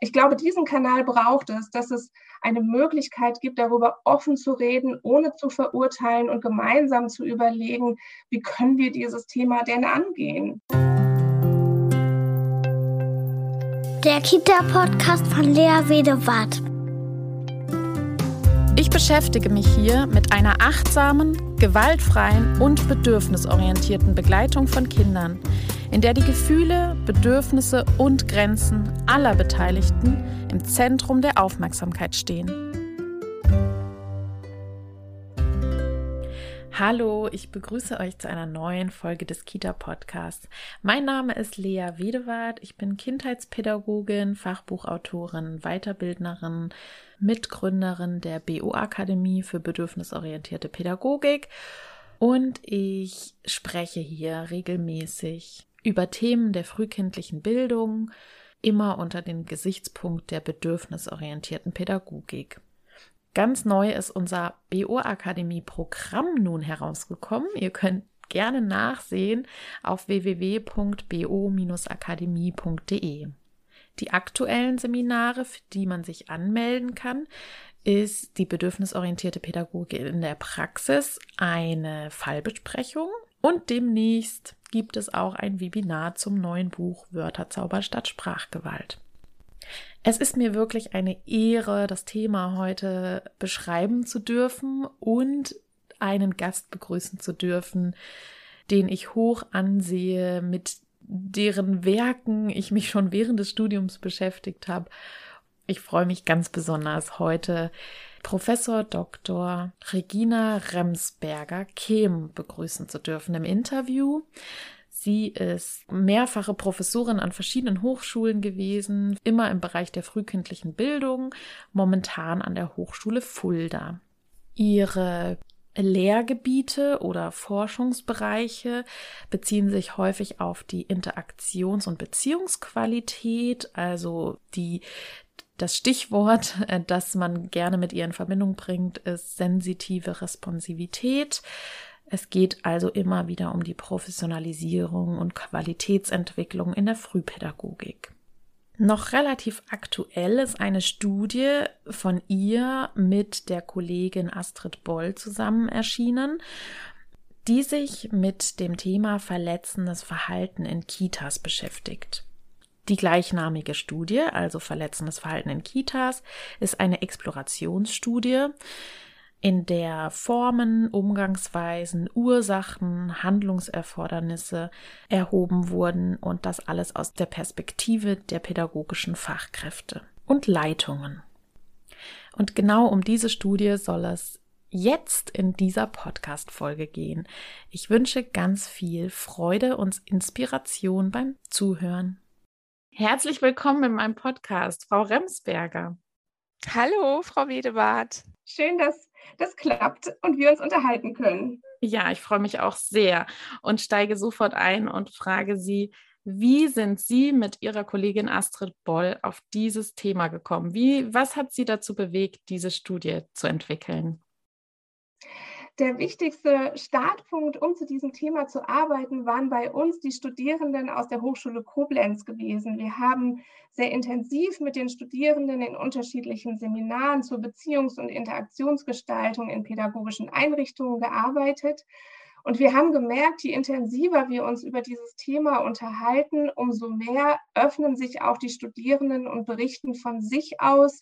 ich glaube, diesen Kanal braucht es, dass es eine Möglichkeit gibt, darüber offen zu reden, ohne zu verurteilen und gemeinsam zu überlegen, wie können wir dieses Thema denn angehen. Der Kita-Podcast von Lea Wedewart. Ich beschäftige mich hier mit einer achtsamen, gewaltfreien und bedürfnisorientierten Begleitung von Kindern, in der die Gefühle, Bedürfnisse und Grenzen aller Beteiligten im Zentrum der Aufmerksamkeit stehen. Hallo, ich begrüße euch zu einer neuen Folge des Kita Podcasts. Mein Name ist Lea Wedewart. Ich bin Kindheitspädagogin, Fachbuchautorin, Weiterbildnerin, Mitgründerin der BO Akademie für bedürfnisorientierte Pädagogik und ich spreche hier regelmäßig über Themen der frühkindlichen Bildung, immer unter dem Gesichtspunkt der bedürfnisorientierten Pädagogik. Ganz neu ist unser BO Akademie Programm nun herausgekommen. Ihr könnt gerne nachsehen auf www.bo-akademie.de. Die aktuellen Seminare, für die man sich anmelden kann, ist die bedürfnisorientierte Pädagogik in der Praxis eine Fallbesprechung und demnächst gibt es auch ein Webinar zum neuen Buch Wörterzauber statt Sprachgewalt. Es ist mir wirklich eine Ehre, das Thema heute beschreiben zu dürfen und einen Gast begrüßen zu dürfen, den ich hoch ansehe, mit deren Werken ich mich schon während des Studiums beschäftigt habe. Ich freue mich ganz besonders heute Professor Dr. Regina Remsberger-Kehm begrüßen zu dürfen im Interview. Sie ist mehrfache Professorin an verschiedenen Hochschulen gewesen, immer im Bereich der frühkindlichen Bildung, momentan an der Hochschule Fulda. Ihre Lehrgebiete oder Forschungsbereiche beziehen sich häufig auf die Interaktions- und Beziehungsqualität, also die das Stichwort, äh, das man gerne mit ihr in Verbindung bringt, ist sensitive Responsivität. Es geht also immer wieder um die Professionalisierung und Qualitätsentwicklung in der Frühpädagogik. Noch relativ aktuell ist eine Studie von ihr mit der Kollegin Astrid Boll zusammen erschienen, die sich mit dem Thema verletzendes Verhalten in Kitas beschäftigt. Die gleichnamige Studie, also verletzendes Verhalten in Kitas, ist eine Explorationsstudie, in der Formen, Umgangsweisen, Ursachen, Handlungserfordernisse erhoben wurden und das alles aus der Perspektive der pädagogischen Fachkräfte und Leitungen. Und genau um diese Studie soll es jetzt in dieser Podcast-Folge gehen. Ich wünsche ganz viel Freude und Inspiration beim Zuhören. Herzlich willkommen in meinem Podcast, Frau Remsberger. Hallo, Frau Wedewart. Schön, dass das klappt und wir uns unterhalten können. Ja, ich freue mich auch sehr und steige sofort ein und frage Sie, wie sind Sie mit Ihrer Kollegin Astrid Boll auf dieses Thema gekommen? Wie, was hat Sie dazu bewegt, diese Studie zu entwickeln? Der wichtigste Startpunkt, um zu diesem Thema zu arbeiten, waren bei uns die Studierenden aus der Hochschule Koblenz gewesen. Wir haben sehr intensiv mit den Studierenden in unterschiedlichen Seminaren zur Beziehungs- und Interaktionsgestaltung in pädagogischen Einrichtungen gearbeitet. Und wir haben gemerkt, je intensiver wir uns über dieses Thema unterhalten, umso mehr öffnen sich auch die Studierenden und berichten von sich aus,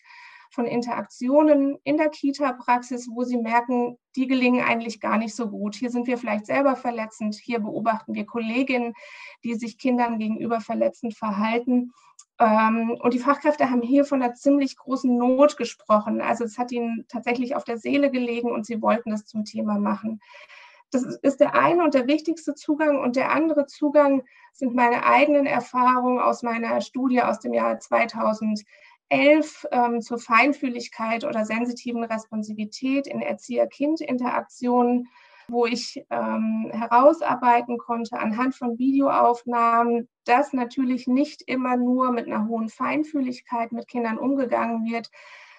von Interaktionen in der Kita-Praxis, wo sie merken, die gelingen eigentlich gar nicht so gut. Hier sind wir vielleicht selber verletzend, hier beobachten wir Kolleginnen, die sich Kindern gegenüber verletzend verhalten. Ähm, und die Fachkräfte haben hier von einer ziemlich großen Not gesprochen. Also es hat ihnen tatsächlich auf der Seele gelegen und sie wollten das zum Thema machen. Das ist der eine und der wichtigste Zugang. Und der andere Zugang sind meine eigenen Erfahrungen aus meiner Studie aus dem Jahr 2000. 11 ähm, zur Feinfühligkeit oder sensitiven Responsivität in Erzieher-Kind-Interaktionen, wo ich ähm, herausarbeiten konnte anhand von Videoaufnahmen, dass natürlich nicht immer nur mit einer hohen Feinfühligkeit mit Kindern umgegangen wird,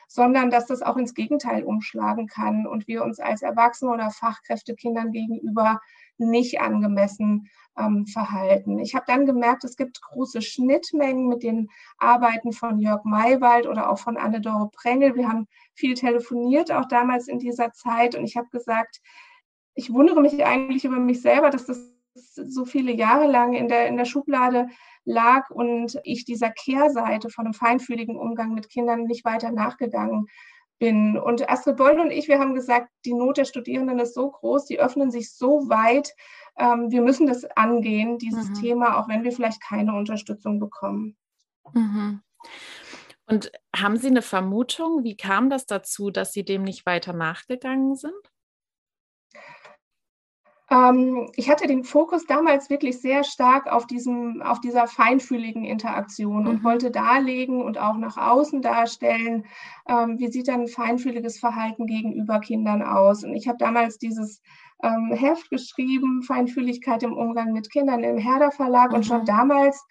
sondern dass das auch ins Gegenteil umschlagen kann und wir uns als Erwachsene oder Fachkräfte Kindern gegenüber nicht angemessen ähm, verhalten. Ich habe dann gemerkt, es gibt große Schnittmengen mit den Arbeiten von Jörg Maywald oder auch von Anne-Dore Prengel. Wir haben viel telefoniert, auch damals in dieser Zeit. Und ich habe gesagt, ich wundere mich eigentlich über mich selber, dass das so viele Jahre lang in der, in der Schublade lag und ich dieser Kehrseite von einem feinfühligen Umgang mit Kindern nicht weiter nachgegangen bin. Und Astrid Boll und ich, wir haben gesagt, die Not der Studierenden ist so groß, die öffnen sich so weit. Ähm, wir müssen das angehen, dieses mhm. Thema, auch wenn wir vielleicht keine Unterstützung bekommen. Mhm. Und haben Sie eine Vermutung, wie kam das dazu, dass Sie dem nicht weiter nachgegangen sind? Ähm, ich hatte den Fokus damals wirklich sehr stark auf, diesem, auf dieser feinfühligen Interaktion mhm. und wollte darlegen und auch nach außen darstellen, ähm, wie sieht dann feinfühliges Verhalten gegenüber Kindern aus. Und ich habe damals dieses ähm, Heft geschrieben, Feinfühligkeit im Umgang mit Kindern im Herder Verlag. Mhm. Und schon mhm. damals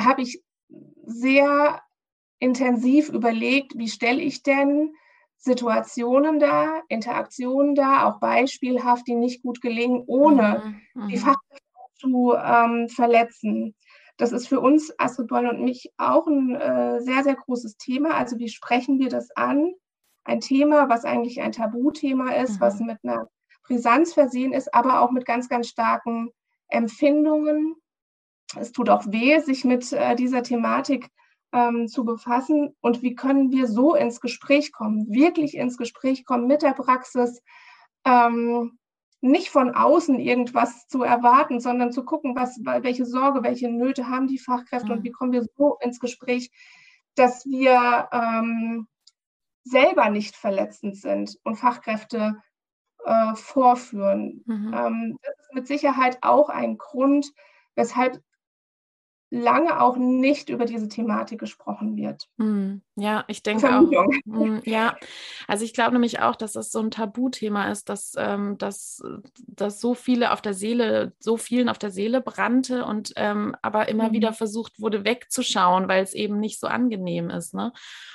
habe ich sehr intensiv überlegt, wie stelle ich denn Situationen da, Interaktionen da, auch beispielhaft, die nicht gut gelingen, ohne mhm, die mhm. Fachkräfte zu ähm, verletzen. Das ist für uns, Astrid Boll und mich, auch ein äh, sehr, sehr großes Thema. Also wie sprechen wir das an? Ein Thema, was eigentlich ein Tabuthema ist, mhm. was mit einer Brisanz versehen ist, aber auch mit ganz, ganz starken Empfindungen. Es tut auch weh, sich mit äh, dieser Thematik ähm, zu befassen und wie können wir so ins Gespräch kommen, wirklich ins Gespräch kommen mit der Praxis, ähm, nicht von außen irgendwas zu erwarten, sondern zu gucken, was, welche Sorge, welche Nöte haben die Fachkräfte mhm. und wie kommen wir so ins Gespräch, dass wir ähm, selber nicht verletzend sind und Fachkräfte äh, vorführen. Mhm. Ähm, das ist mit Sicherheit auch ein Grund, weshalb lange auch nicht über diese Thematik gesprochen wird. Hm, ja, ich denke auch. Hm, ja, also ich glaube nämlich auch, dass das so ein Tabuthema ist, dass, ähm, dass, dass so viele auf der Seele, so vielen auf der Seele brannte und ähm, aber immer mhm. wieder versucht wurde wegzuschauen, weil es eben nicht so angenehm ist. Ne?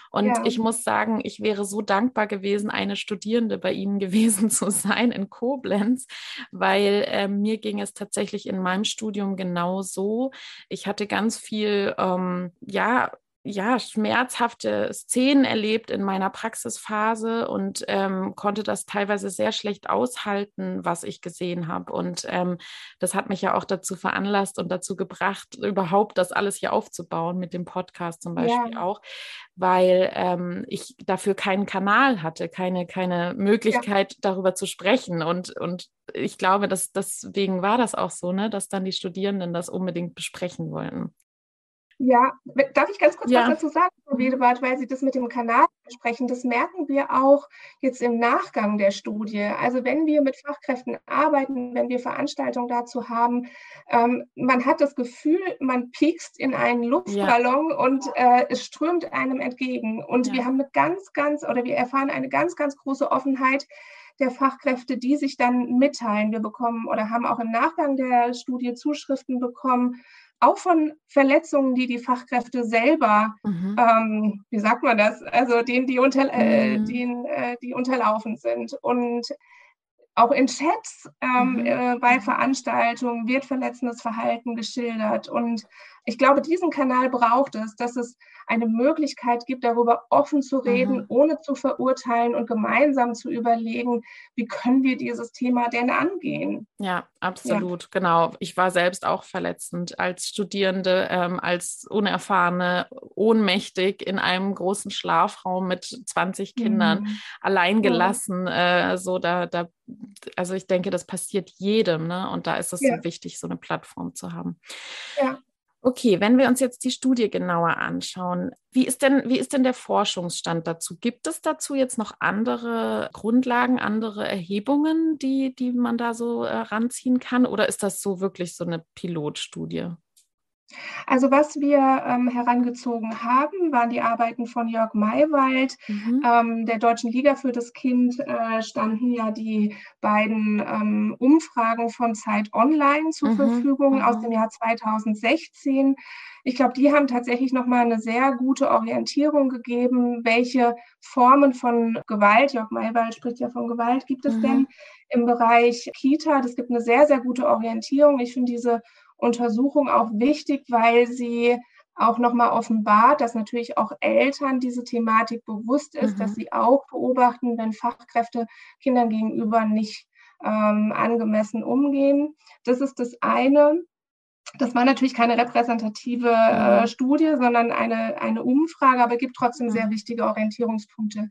Und ja. ich muss sagen, ich wäre so dankbar gewesen, eine Studierende bei Ihnen gewesen zu sein in Koblenz, weil äh, mir ging es tatsächlich in meinem Studium genau so. Ich hatte ganz viel, ähm, ja, ja, schmerzhafte Szenen erlebt in meiner Praxisphase und ähm, konnte das teilweise sehr schlecht aushalten, was ich gesehen habe. Und ähm, das hat mich ja auch dazu veranlasst und dazu gebracht, überhaupt das alles hier aufzubauen, mit dem Podcast zum Beispiel ja. auch, weil ähm, ich dafür keinen Kanal hatte, keine, keine Möglichkeit, ja. darüber zu sprechen. Und, und ich glaube, dass deswegen war das auch so, ne, dass dann die Studierenden das unbedingt besprechen wollten. Ja, darf ich ganz kurz ja. was dazu sagen, Frau Wedebart, weil Sie das mit dem Kanal sprechen? Das merken wir auch jetzt im Nachgang der Studie. Also wenn wir mit Fachkräften arbeiten, wenn wir Veranstaltungen dazu haben, ähm, man hat das Gefühl, man piekst in einen Luftballon ja. und äh, es strömt einem entgegen. Und ja. wir haben eine ganz, ganz, oder wir erfahren eine ganz, ganz große Offenheit der Fachkräfte, die sich dann mitteilen. Wir bekommen oder haben auch im Nachgang der Studie Zuschriften bekommen auch von Verletzungen, die die Fachkräfte selber, mhm. ähm, wie sagt man das, also denen, die, unter, äh, mhm. denen, äh, die unterlaufen sind. Und auch in Chats ähm, mhm. äh, bei Veranstaltungen wird verletzendes Verhalten geschildert. Und ich glaube, diesen Kanal braucht es, dass es eine Möglichkeit gibt, darüber offen zu reden, mhm. ohne zu verurteilen und gemeinsam zu überlegen, wie können wir dieses Thema denn angehen. Ja, absolut, ja. genau. Ich war selbst auch verletzend als Studierende, ähm, als Unerfahrene, ohnmächtig in einem großen Schlafraum mit 20 Kindern, mhm. allein gelassen. Äh, so da, da, also ich denke, das passiert jedem, ne? Und da ist es ja. so wichtig, so eine Plattform zu haben. Ja. Okay, wenn wir uns jetzt die Studie genauer anschauen, wie ist denn, wie ist denn der Forschungsstand dazu? Gibt es dazu jetzt noch andere Grundlagen, andere Erhebungen, die, die man da so äh, ranziehen kann? Oder ist das so wirklich so eine Pilotstudie? Also was wir ähm, herangezogen haben, waren die Arbeiten von Jörg Maywald. Mhm. Ähm, der Deutschen Liga für das Kind äh, standen ja die beiden ähm, Umfragen von Zeit Online zur mhm. Verfügung mhm. aus dem Jahr 2016. Ich glaube, die haben tatsächlich nochmal eine sehr gute Orientierung gegeben, welche Formen von Gewalt, Jörg Maywald spricht ja von Gewalt, gibt es mhm. denn im Bereich Kita. Das gibt eine sehr, sehr gute Orientierung. Ich finde diese Untersuchung auch wichtig, weil sie auch nochmal offenbart, dass natürlich auch Eltern diese Thematik bewusst ist, mhm. dass sie auch beobachten, wenn Fachkräfte Kindern gegenüber nicht ähm, angemessen umgehen. Das ist das eine. Das war natürlich keine repräsentative äh, mhm. Studie, sondern eine, eine Umfrage, aber gibt trotzdem mhm. sehr wichtige Orientierungspunkte.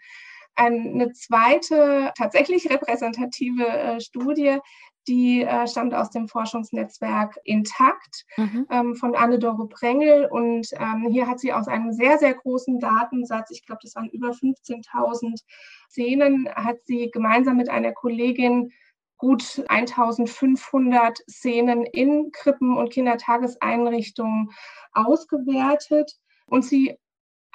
Eine zweite, tatsächlich repräsentative äh, Studie die äh, stammt aus dem Forschungsnetzwerk Intakt mhm. ähm, von Anne-Dore Prengel. Und ähm, hier hat sie aus einem sehr, sehr großen Datensatz, ich glaube, das waren über 15.000 Szenen, hat sie gemeinsam mit einer Kollegin gut 1500 Szenen in Krippen und Kindertageseinrichtungen ausgewertet. Und sie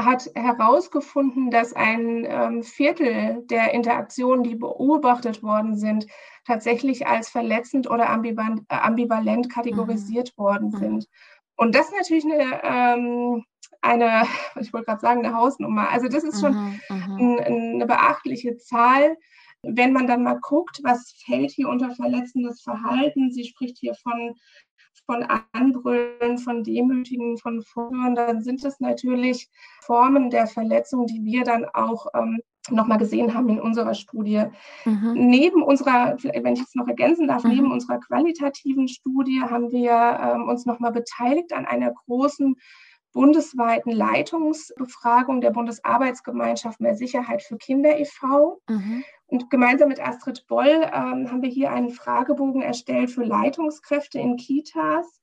hat herausgefunden, dass ein ähm, Viertel der Interaktionen, die beobachtet worden sind, tatsächlich als verletzend oder ambivalent, äh, ambivalent kategorisiert mhm. worden mhm. sind. Und das ist natürlich eine, ähm, eine ich wollte gerade sagen, eine Hausnummer. Also das ist schon mhm. mhm. ein, eine beachtliche Zahl. Wenn man dann mal guckt, was fällt hier unter verletzendes Verhalten, sie spricht hier von von Anbrüllen, von Demütigen, von Vorhören, dann sind es natürlich Formen der Verletzung, die wir dann auch ähm, nochmal gesehen haben in unserer Studie. Mhm. Neben unserer, wenn ich es noch ergänzen darf, mhm. neben unserer qualitativen Studie haben wir ähm, uns nochmal beteiligt an einer großen bundesweiten Leitungsbefragung der Bundesarbeitsgemeinschaft Mehr Sicherheit für Kinder e.V. Mhm. Und gemeinsam mit Astrid Boll ähm, haben wir hier einen Fragebogen erstellt für Leitungskräfte in Kitas.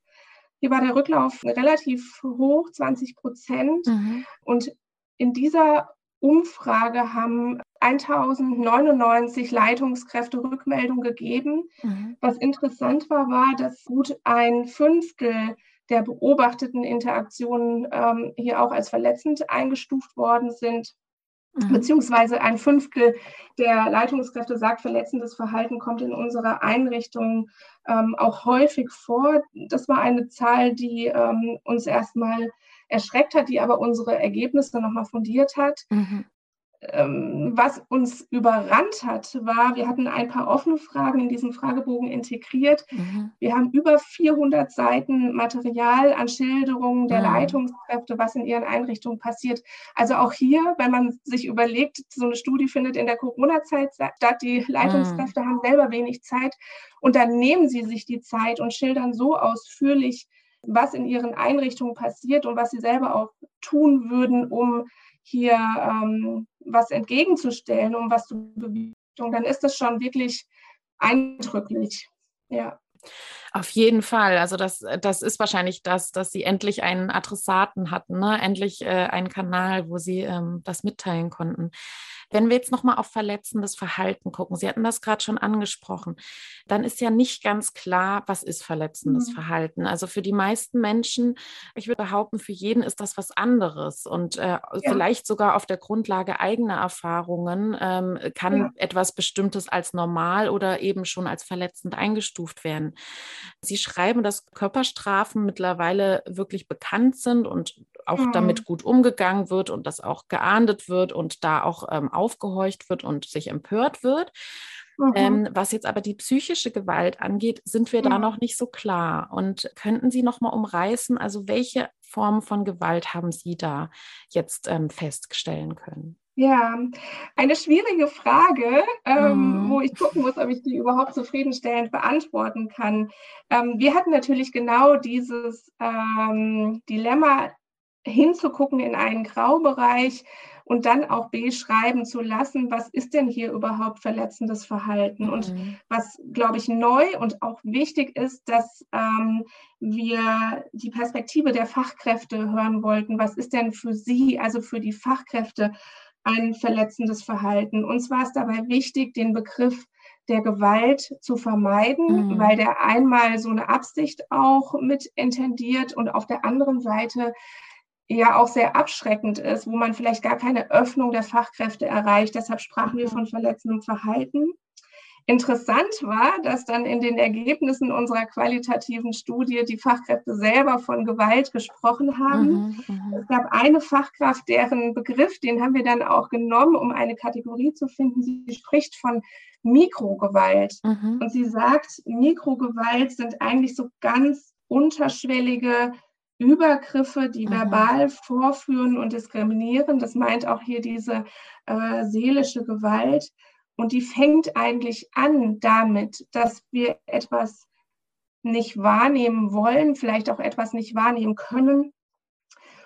Hier war der Rücklauf relativ hoch, 20 Prozent. Mhm. Und in dieser Umfrage haben 1099 Leitungskräfte Rückmeldung gegeben. Mhm. Was interessant war, war, dass gut ein Fünftel der beobachteten Interaktionen ähm, hier auch als verletzend eingestuft worden sind. Mhm. Beziehungsweise ein Fünftel der Leitungskräfte sagt, verletzendes Verhalten kommt in unserer Einrichtung ähm, auch häufig vor. Das war eine Zahl, die ähm, uns erstmal erschreckt hat, die aber unsere Ergebnisse nochmal fundiert hat. Mhm. Ähm, was uns überrannt hat, war, wir hatten ein paar offene Fragen in diesem Fragebogen integriert. Mhm. Wir haben über 400 Seiten Material an Schilderungen der mhm. Leitungskräfte, was in ihren Einrichtungen passiert. Also auch hier, wenn man sich überlegt, so eine Studie findet in der Corona-Zeit statt, die Leitungskräfte mhm. haben selber wenig Zeit und dann nehmen sie sich die Zeit und schildern so ausführlich, was in ihren Einrichtungen passiert und was sie selber auch tun würden, um hier ähm, was entgegenzustellen, um was zu bewegen, dann ist das schon wirklich eindrücklich. Ja. Auf jeden Fall. Also das, das ist wahrscheinlich das, dass sie endlich einen Adressaten hatten, ne? endlich äh, einen Kanal, wo sie ähm, das mitteilen konnten. Wenn wir jetzt nochmal auf verletzendes Verhalten gucken, Sie hatten das gerade schon angesprochen, dann ist ja nicht ganz klar, was ist verletzendes mhm. Verhalten. Also für die meisten Menschen, ich würde behaupten, für jeden ist das was anderes und äh, ja. vielleicht sogar auf der Grundlage eigener Erfahrungen ähm, kann ja. etwas Bestimmtes als normal oder eben schon als verletzend eingestuft werden. Sie schreiben, dass Körperstrafen mittlerweile wirklich bekannt sind und auch mhm. damit gut umgegangen wird und das auch geahndet wird und da auch ähm, aufgehorcht wird und sich empört wird. Mhm. Ähm, was jetzt aber die psychische Gewalt angeht, sind wir mhm. da noch nicht so klar. Und könnten Sie noch mal umreißen, also welche Form von Gewalt haben Sie da jetzt ähm, feststellen können? Ja, eine schwierige Frage, ähm, mhm. wo ich gucken muss, ob ich die überhaupt zufriedenstellend beantworten kann. Ähm, wir hatten natürlich genau dieses ähm, Dilemma, hinzugucken in einen Graubereich und dann auch beschreiben zu lassen, was ist denn hier überhaupt verletzendes Verhalten. Mhm. Und was, glaube ich, neu und auch wichtig ist, dass ähm, wir die Perspektive der Fachkräfte hören wollten. Was ist denn für Sie, also für die Fachkräfte, ein verletzendes Verhalten? Uns war es dabei wichtig, den Begriff der Gewalt zu vermeiden, mhm. weil der einmal so eine Absicht auch mit intendiert und auf der anderen Seite ja auch sehr abschreckend ist, wo man vielleicht gar keine Öffnung der Fachkräfte erreicht. Deshalb sprachen wir von verletzendem Verhalten. Interessant war, dass dann in den Ergebnissen unserer qualitativen Studie die Fachkräfte selber von Gewalt gesprochen haben. Mhm, mhm, es gab eine Fachkraft, deren Begriff, den haben wir dann auch genommen, um eine Kategorie zu finden. Sie spricht von Mikrogewalt. Mhm. Und sie sagt, Mikrogewalt sind eigentlich so ganz unterschwellige Übergriffe, die mhm. verbal vorführen und diskriminieren. Das meint auch hier diese äh, seelische Gewalt. Und die fängt eigentlich an damit, dass wir etwas nicht wahrnehmen wollen, vielleicht auch etwas nicht wahrnehmen können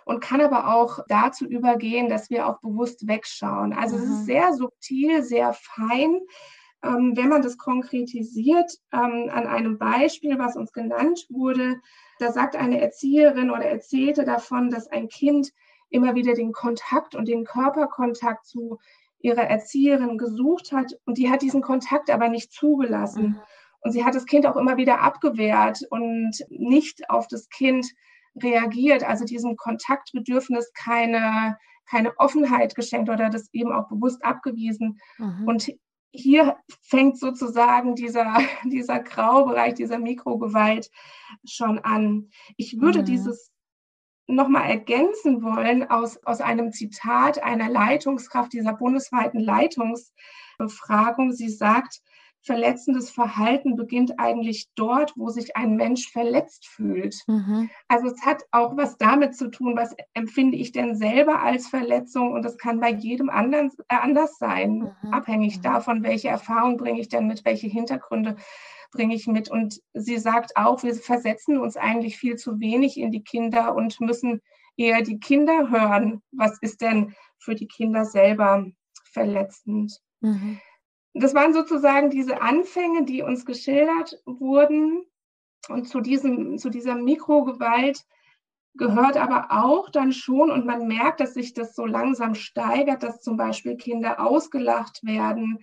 und kann aber auch dazu übergehen, dass wir auch bewusst wegschauen. Also mhm. es ist sehr subtil, sehr fein. Ähm, wenn man das konkretisiert ähm, an einem Beispiel, was uns genannt wurde, da sagt eine Erzieherin oder erzählte davon, dass ein Kind immer wieder den Kontakt und den Körperkontakt zu ihrer Erzieherin gesucht hat und die hat diesen Kontakt aber nicht zugelassen. Mhm. Und sie hat das Kind auch immer wieder abgewehrt und nicht auf das Kind reagiert, also diesem Kontaktbedürfnis keine, keine Offenheit geschenkt oder das eben auch bewusst abgewiesen. Mhm. Und hier fängt sozusagen dieser, dieser Graubereich, dieser Mikrogewalt schon an. Ich würde mhm. dieses nochmal ergänzen wollen aus, aus einem Zitat einer Leitungskraft dieser bundesweiten Leitungsbefragung. Sie sagt, verletzendes Verhalten beginnt eigentlich dort, wo sich ein Mensch verletzt fühlt. Mhm. Also es hat auch was damit zu tun, was empfinde ich denn selber als Verletzung und das kann bei jedem anderen äh, anders sein, mhm. abhängig mhm. davon, welche Erfahrung bringe ich denn mit, welche Hintergründe bringe ich mit. Und sie sagt auch, wir versetzen uns eigentlich viel zu wenig in die Kinder und müssen eher die Kinder hören. Was ist denn für die Kinder selber verletzend? Mhm das waren sozusagen diese Anfänge, die uns geschildert wurden. Und zu, diesem, zu dieser Mikrogewalt gehört aber auch dann schon, und man merkt, dass sich das so langsam steigert, dass zum Beispiel Kinder ausgelacht werden,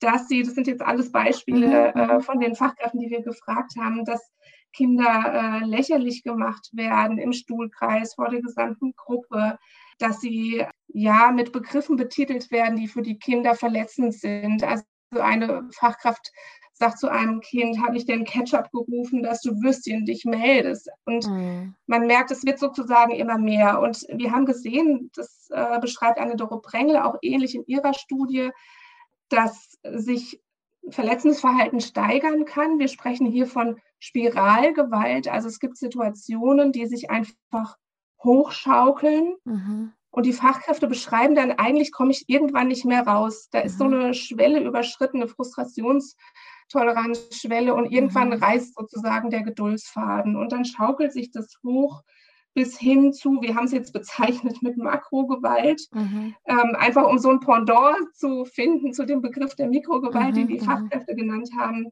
dass sie, das sind jetzt alles Beispiele mhm. äh, von den Fachkräften, die wir gefragt haben, dass Kinder äh, lächerlich gemacht werden im Stuhlkreis vor der gesamten Gruppe, dass sie ja mit Begriffen betitelt werden, die für die Kinder verletzend sind. Also eine Fachkraft sagt zu einem Kind, habe ich denn Ketchup gerufen, dass du Würstchen dich meldest? Und mhm. man merkt, es wird sozusagen immer mehr. Und wir haben gesehen, das äh, beschreibt Anne Doro Brengel auch ähnlich in ihrer Studie, dass sich verletzendes Verhalten steigern kann. Wir sprechen hier von Spiralgewalt. Also es gibt Situationen, die sich einfach hochschaukeln. Mhm. Und die Fachkräfte beschreiben dann, eigentlich komme ich irgendwann nicht mehr raus. Da ist so mhm. eine Schwelle überschritten, eine Frustrationstoleranzschwelle und irgendwann mhm. reißt sozusagen der Geduldsfaden. Und dann schaukelt sich das hoch bis hin zu, wir haben es jetzt bezeichnet mit Makrogewalt, mhm. ähm, einfach um so ein Pendant zu finden zu dem Begriff der Mikrogewalt, mhm, den die mhm. Fachkräfte genannt haben.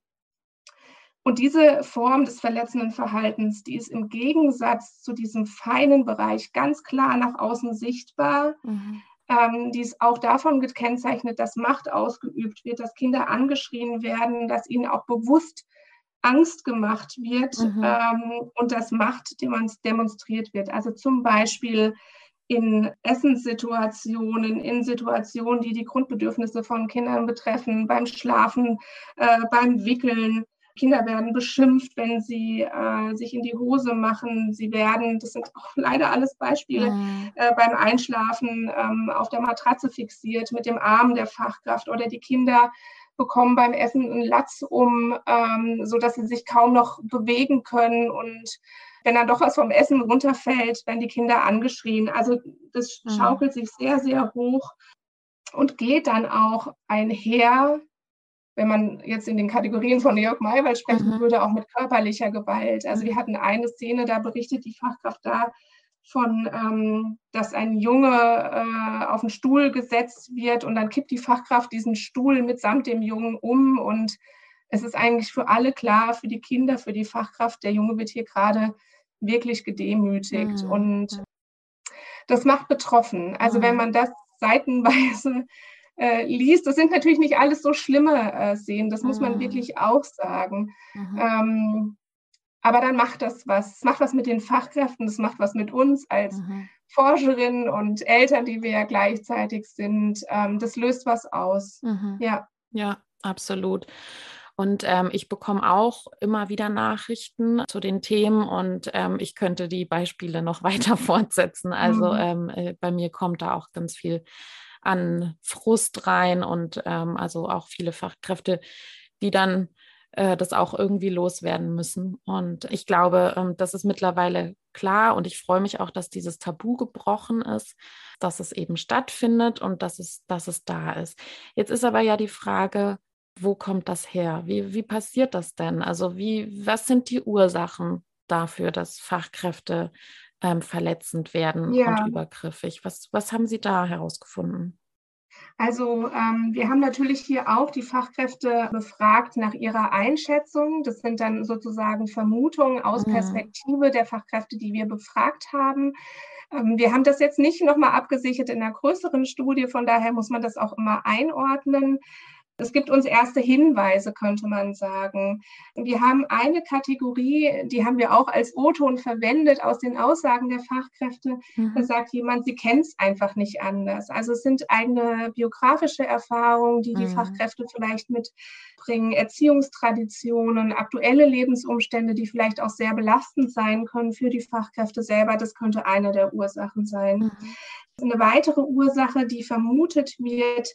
Und diese Form des verletzenden Verhaltens, die ist im Gegensatz zu diesem feinen Bereich ganz klar nach außen sichtbar. Mhm. Ähm, die ist auch davon gekennzeichnet, dass Macht ausgeübt wird, dass Kinder angeschrien werden, dass ihnen auch bewusst Angst gemacht wird mhm. ähm, und dass Macht demonstriert wird. Also zum Beispiel in Essenssituationen, in Situationen, die die Grundbedürfnisse von Kindern betreffen, beim Schlafen, äh, beim Wickeln, Kinder werden beschimpft, wenn sie äh, sich in die Hose machen. Sie werden, das sind auch leider alles Beispiele, mhm. äh, beim Einschlafen ähm, auf der Matratze fixiert mit dem Arm der Fachkraft oder die Kinder bekommen beim Essen einen Latz um, ähm, sodass sie sich kaum noch bewegen können und wenn dann doch was vom Essen runterfällt, werden die Kinder angeschrien. Also das mhm. schaukelt sich sehr, sehr hoch und geht dann auch einher wenn man jetzt in den Kategorien von Jörg Maywald sprechen mhm. würde, auch mit körperlicher Gewalt. Also wir hatten eine Szene, da berichtet die Fachkraft da von, ähm, dass ein Junge äh, auf den Stuhl gesetzt wird und dann kippt die Fachkraft diesen Stuhl mitsamt dem Jungen um und es ist eigentlich für alle klar, für die Kinder, für die Fachkraft, der Junge wird hier gerade wirklich gedemütigt mhm. und das macht betroffen. Also mhm. wenn man das seitenweise äh, liest. Das sind natürlich nicht alles so schlimme äh, Szenen, das muss man mhm. wirklich auch sagen. Mhm. Ähm, aber dann macht das was, das macht was mit den Fachkräften, das macht was mit uns als mhm. Forscherinnen und Eltern, die wir ja gleichzeitig sind. Ähm, das löst was aus. Mhm. Ja. Ja, absolut. Und ähm, ich bekomme auch immer wieder Nachrichten zu den Themen und ähm, ich könnte die Beispiele noch weiter fortsetzen. Also mhm. ähm, äh, bei mir kommt da auch ganz viel an Frust rein und ähm, also auch viele Fachkräfte, die dann äh, das auch irgendwie loswerden müssen. Und ich glaube, ähm, das ist mittlerweile klar und ich freue mich auch, dass dieses Tabu gebrochen ist, dass es eben stattfindet und dass es, dass es da ist. Jetzt ist aber ja die Frage, wo kommt das her? Wie, wie passiert das denn? Also wie, was sind die Ursachen dafür, dass Fachkräfte ähm, verletzend werden ja. und übergriffig? Was, was haben Sie da herausgefunden? Also ähm, wir haben natürlich hier auch die Fachkräfte befragt nach ihrer Einschätzung. Das sind dann sozusagen Vermutungen aus mhm. Perspektive der Fachkräfte, die wir befragt haben. Ähm, wir haben das jetzt nicht nochmal abgesichert in einer größeren Studie, von daher muss man das auch immer einordnen. Es gibt uns erste Hinweise, könnte man sagen. Wir haben eine Kategorie, die haben wir auch als O-Ton verwendet aus den Aussagen der Fachkräfte. Mhm. Da sagt jemand, sie kennt es einfach nicht anders. Also es sind eigene biografische Erfahrungen, die die mhm. Fachkräfte vielleicht mitbringen, Erziehungstraditionen, aktuelle Lebensumstände, die vielleicht auch sehr belastend sein können für die Fachkräfte selber. Das könnte eine der Ursachen sein. Mhm. Eine weitere Ursache, die vermutet wird,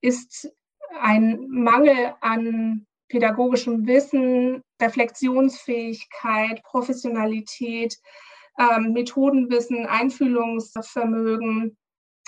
ist ein Mangel an pädagogischem Wissen, Reflexionsfähigkeit, Professionalität, ähm, Methodenwissen, Einfühlungsvermögen.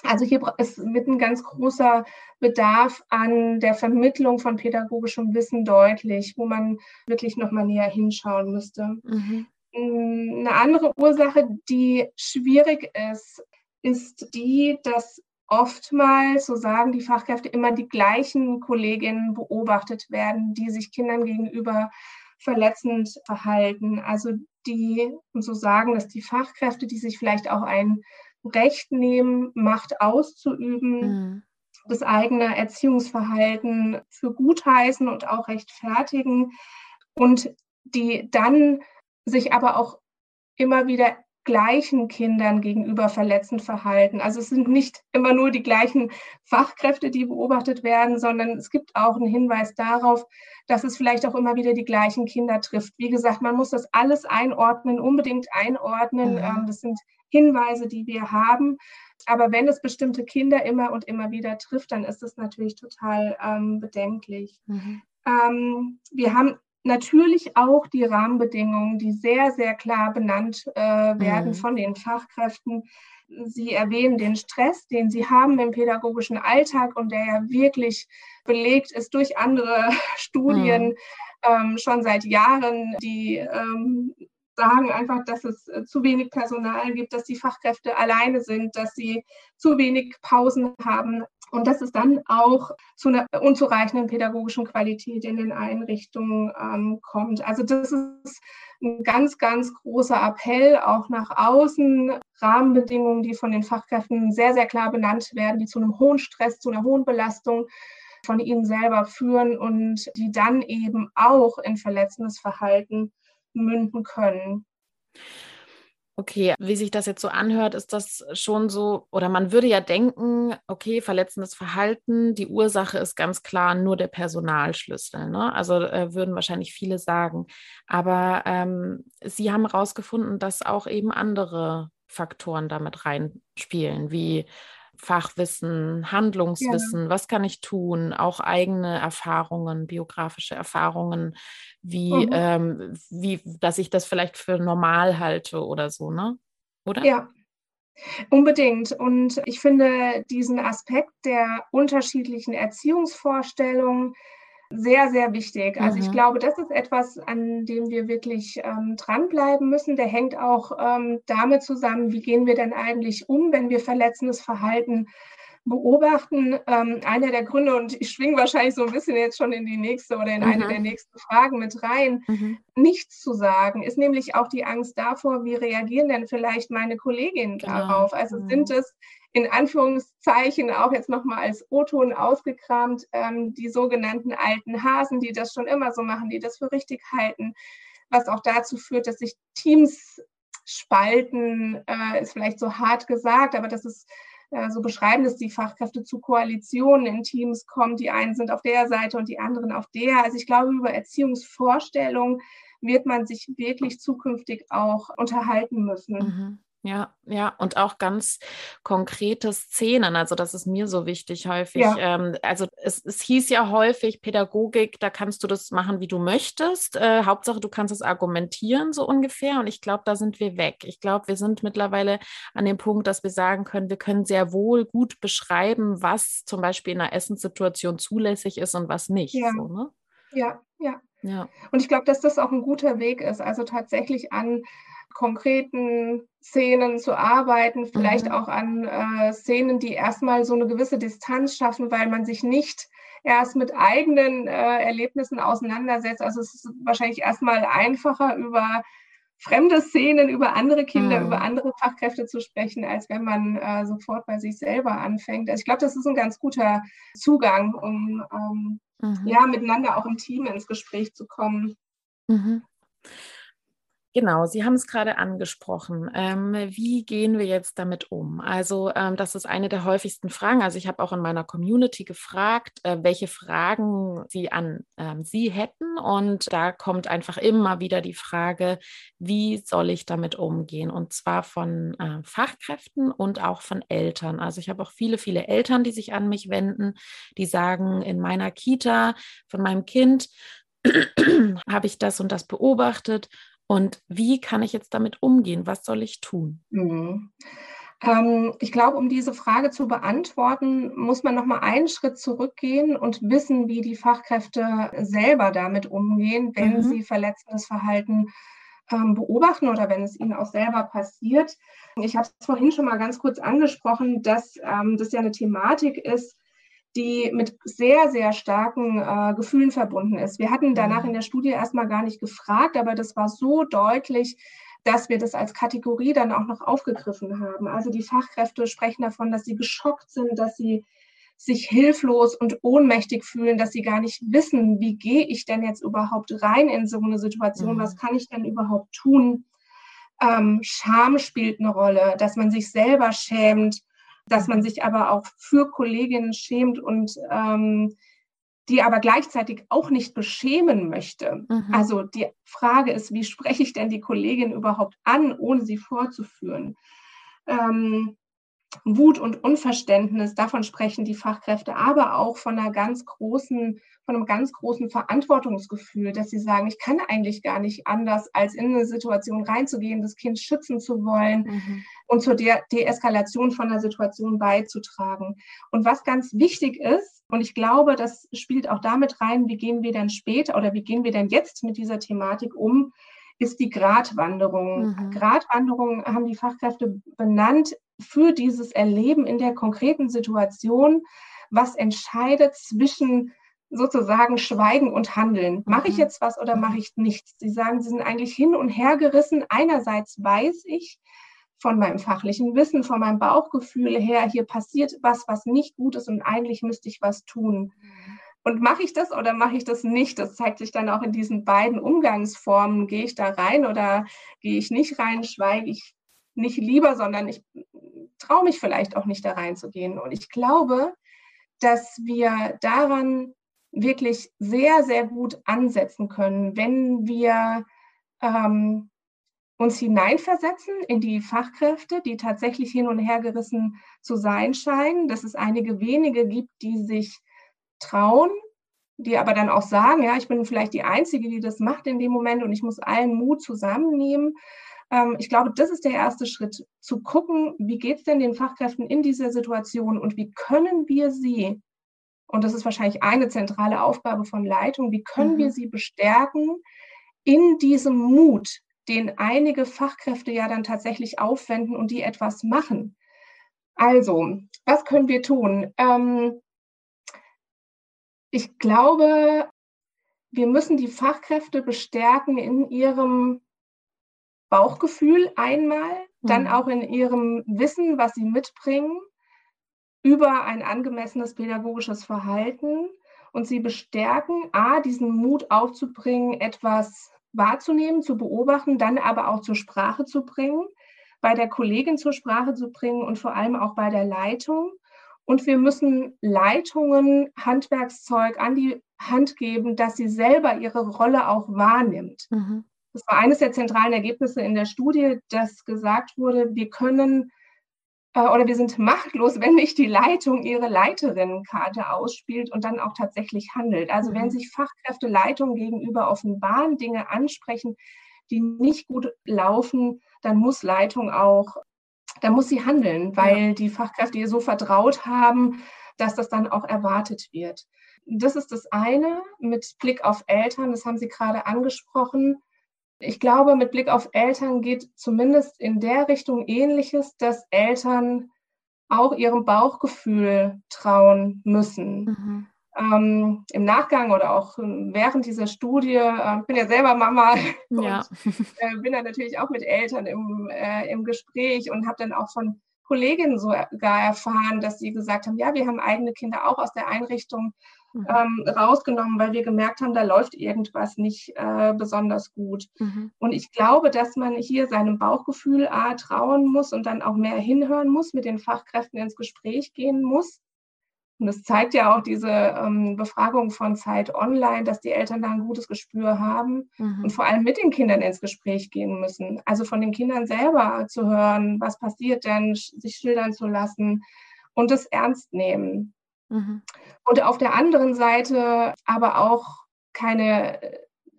Also hier ist mit ein ganz großer Bedarf an der Vermittlung von pädagogischem Wissen deutlich, wo man wirklich noch mal näher hinschauen müsste. Mhm. Eine andere Ursache, die schwierig ist, ist die, dass oftmals, so sagen die Fachkräfte, immer die gleichen Kolleginnen beobachtet werden, die sich Kindern gegenüber verletzend verhalten. Also die, und so sagen dass die Fachkräfte, die sich vielleicht auch ein Recht nehmen, Macht auszuüben, mhm. das eigene Erziehungsverhalten für gutheißen und auch rechtfertigen und die dann sich aber auch immer wieder gleichen Kindern gegenüber verletzend verhalten. Also es sind nicht immer nur die gleichen Fachkräfte, die beobachtet werden, sondern es gibt auch einen Hinweis darauf, dass es vielleicht auch immer wieder die gleichen Kinder trifft. Wie gesagt, man muss das alles einordnen, unbedingt einordnen. Mhm. Ähm, das sind Hinweise, die wir haben. Aber wenn es bestimmte Kinder immer und immer wieder trifft, dann ist das natürlich total ähm, bedenklich. Mhm. Ähm, wir haben natürlich auch die Rahmenbedingungen, die sehr, sehr klar benannt äh, werden mhm. von den Fachkräften. Sie erwähnen den Stress, den Sie haben im pädagogischen Alltag und der ja wirklich belegt ist durch andere Studien mhm. ähm, schon seit Jahren, die ähm, sagen einfach, dass es äh, zu wenig Personal gibt, dass die Fachkräfte alleine sind, dass sie zu wenig Pausen haben und dass es dann auch zu einer unzureichenden pädagogischen Qualität in den Einrichtungen ähm, kommt. Also das ist ein ganz, ganz großer Appell auch nach außen. Rahmenbedingungen, die von den Fachkräften sehr, sehr klar benannt werden, die zu einem hohen Stress, zu einer hohen Belastung von ihnen selber führen und die dann eben auch in verletzendes Verhalten münden können. Okay, wie sich das jetzt so anhört, ist das schon so, oder man würde ja denken, okay, verletzendes Verhalten, die Ursache ist ganz klar nur der Personalschlüssel. Ne? Also äh, würden wahrscheinlich viele sagen. Aber ähm, Sie haben herausgefunden, dass auch eben andere Faktoren damit reinspielen, wie Fachwissen, Handlungswissen, ja. was kann ich tun, auch eigene Erfahrungen, biografische Erfahrungen, wie, mhm. ähm, wie, dass ich das vielleicht für normal halte oder so, ne? Oder? Ja, Unbedingt. Und ich finde diesen Aspekt der unterschiedlichen Erziehungsvorstellungen sehr, sehr wichtig. Also mhm. ich glaube, das ist etwas, an dem wir wirklich ähm, dranbleiben müssen. Der hängt auch ähm, damit zusammen, wie gehen wir denn eigentlich um, wenn wir verletzendes Verhalten beobachten. Ähm, einer der Gründe, und ich schwinge wahrscheinlich so ein bisschen jetzt schon in die nächste oder in mhm. eine der nächsten Fragen mit rein, mhm. nichts zu sagen, ist nämlich auch die Angst davor, wie reagieren denn vielleicht meine Kolleginnen genau. darauf? Also mhm. sind es in Anführungszeichen auch jetzt nochmal als O-Ton ausgekramt, ähm, die sogenannten alten Hasen, die das schon immer so machen, die das für richtig halten, was auch dazu führt, dass sich Teams spalten, äh, ist vielleicht so hart gesagt, aber das ist äh, so beschreiben dass die Fachkräfte zu Koalitionen in Teams kommen. Die einen sind auf der Seite und die anderen auf der. Also ich glaube, über Erziehungsvorstellungen wird man sich wirklich zukünftig auch unterhalten müssen. Mhm. Ja, ja, und auch ganz konkrete Szenen. Also das ist mir so wichtig häufig. Ja. Ähm, also es, es, hieß ja häufig, Pädagogik, da kannst du das machen, wie du möchtest. Äh, Hauptsache, du kannst es argumentieren, so ungefähr. Und ich glaube, da sind wir weg. Ich glaube, wir sind mittlerweile an dem Punkt, dass wir sagen können, wir können sehr wohl gut beschreiben, was zum Beispiel in einer Essenssituation zulässig ist und was nicht. Ja, so, ne? ja, ja. ja. Und ich glaube, dass das auch ein guter Weg ist. Also tatsächlich an konkreten Szenen zu arbeiten, vielleicht mhm. auch an äh, Szenen, die erstmal so eine gewisse Distanz schaffen, weil man sich nicht erst mit eigenen äh, Erlebnissen auseinandersetzt. Also es ist wahrscheinlich erstmal einfacher über fremde Szenen, über andere Kinder, mhm. über andere Fachkräfte zu sprechen, als wenn man äh, sofort bei sich selber anfängt. Also ich glaube, das ist ein ganz guter Zugang, um ähm, mhm. ja miteinander auch im Team ins Gespräch zu kommen. Genau, Sie haben es gerade angesprochen. Ähm, wie gehen wir jetzt damit um? Also ähm, das ist eine der häufigsten Fragen. Also ich habe auch in meiner Community gefragt, äh, welche Fragen Sie an ähm, Sie hätten. Und da kommt einfach immer wieder die Frage, wie soll ich damit umgehen? Und zwar von äh, Fachkräften und auch von Eltern. Also ich habe auch viele, viele Eltern, die sich an mich wenden, die sagen, in meiner Kita von meinem Kind habe ich das und das beobachtet und wie kann ich jetzt damit umgehen? Was soll ich tun? Mhm. Ähm, ich glaube, um diese Frage zu beantworten, muss man noch mal einen Schritt zurückgehen und wissen, wie die Fachkräfte selber damit umgehen, wenn mhm. sie verletzendes Verhalten ähm, beobachten oder wenn es ihnen auch selber passiert. Ich habe es vorhin schon mal ganz kurz angesprochen, dass ähm, das ja eine Thematik ist, die mit sehr, sehr starken äh, Gefühlen verbunden ist. Wir hatten danach in mhm. der Studie erstmal gar nicht gefragt, aber das war so deutlich, dass wir das als Kategorie dann auch noch aufgegriffen haben. Also die Fachkräfte sprechen davon, dass sie geschockt sind, dass sie sich hilflos und ohnmächtig fühlen, dass sie gar nicht wissen, wie gehe ich denn jetzt überhaupt rein in so eine Situation, mhm. was kann ich denn überhaupt tun. Ähm, Scham spielt eine Rolle, dass man sich selber schämt, dass man sich aber auch für Kolleginnen schämt und ähm, die aber gleichzeitig auch nicht beschämen möchte. Mhm. Also die Frage ist, wie spreche ich denn die Kollegin überhaupt an, ohne sie vorzuführen? Ähm, Wut und Unverständnis, davon sprechen die Fachkräfte, aber auch von einer ganz großen, von einem ganz großen Verantwortungsgefühl, dass sie sagen, ich kann eigentlich gar nicht anders, als in eine Situation reinzugehen, das Kind schützen zu wollen mhm. und zur De Deeskalation von der Situation beizutragen. Und was ganz wichtig ist, und ich glaube, das spielt auch damit rein, wie gehen wir denn später oder wie gehen wir denn jetzt mit dieser Thematik um, ist die Gratwanderung. Mhm. Gratwanderung haben die Fachkräfte benannt für dieses Erleben in der konkreten Situation, was entscheidet zwischen sozusagen Schweigen und Handeln. Mache ich mhm. jetzt was oder mache ich nichts? Sie sagen, sie sind eigentlich hin und her gerissen. Einerseits weiß ich von meinem fachlichen Wissen, von meinem Bauchgefühl her, hier passiert was, was nicht gut ist und eigentlich müsste ich was tun. Mhm. Und mache ich das oder mache ich das nicht? Das zeigt sich dann auch in diesen beiden Umgangsformen. Gehe ich da rein oder gehe ich nicht rein? Schweige ich nicht lieber, sondern ich traue mich vielleicht auch nicht da reinzugehen. Und ich glaube, dass wir daran wirklich sehr, sehr gut ansetzen können, wenn wir ähm, uns hineinversetzen in die Fachkräfte, die tatsächlich hin und her gerissen zu sein scheinen, dass es einige wenige gibt, die sich trauen, die aber dann auch sagen, ja, ich bin vielleicht die Einzige, die das macht in dem Moment und ich muss allen Mut zusammennehmen. Ähm, ich glaube, das ist der erste Schritt, zu gucken, wie geht es denn den Fachkräften in dieser Situation und wie können wir sie, und das ist wahrscheinlich eine zentrale Aufgabe von Leitung, wie können mhm. wir sie bestärken in diesem Mut, den einige Fachkräfte ja dann tatsächlich aufwenden und die etwas machen. Also, was können wir tun? Ähm, ich glaube, wir müssen die Fachkräfte bestärken in ihrem Bauchgefühl einmal, mhm. dann auch in ihrem Wissen, was sie mitbringen, über ein angemessenes pädagogisches Verhalten und sie bestärken, a, diesen Mut aufzubringen, etwas wahrzunehmen, zu beobachten, dann aber auch zur Sprache zu bringen, bei der Kollegin zur Sprache zu bringen und vor allem auch bei der Leitung und wir müssen Leitungen, Handwerkszeug an die Hand geben, dass sie selber ihre Rolle auch wahrnimmt. Mhm. Das war eines der zentralen Ergebnisse in der Studie, dass gesagt wurde, wir können äh, oder wir sind machtlos, wenn nicht die Leitung ihre Leiterinnеnkarte ausspielt und dann auch tatsächlich handelt. Also wenn mhm. sich Fachkräfte Leitung gegenüber offenbaren, Dinge ansprechen, die nicht gut laufen, dann muss Leitung auch, dann muss sie handeln, weil ja. die Fachkräfte ihr so vertraut haben, dass das dann auch erwartet wird. Das ist das eine mit Blick auf Eltern, das haben Sie gerade angesprochen. Ich glaube, mit Blick auf Eltern geht zumindest in der Richtung ähnliches, dass Eltern auch ihrem Bauchgefühl trauen müssen. Mhm. Ähm, Im Nachgang oder auch während dieser Studie, äh, bin ja selber Mama ja. und äh, bin dann natürlich auch mit Eltern im, äh, im Gespräch und habe dann auch von Kolleginnen sogar erfahren, dass sie gesagt haben, ja, wir haben eigene Kinder auch aus der Einrichtung mhm. ähm, rausgenommen, weil wir gemerkt haben, da läuft irgendwas nicht äh, besonders gut. Mhm. Und ich glaube, dass man hier seinem Bauchgefühl A, trauen muss und dann auch mehr hinhören muss, mit den Fachkräften ins Gespräch gehen muss. Und das zeigt ja auch diese ähm, Befragung von Zeit Online, dass die Eltern da ein gutes Gespür haben mhm. und vor allem mit den Kindern ins Gespräch gehen müssen. Also von den Kindern selber zu hören, was passiert denn, sich schildern zu lassen und es ernst nehmen. Mhm. Und auf der anderen Seite aber auch keine,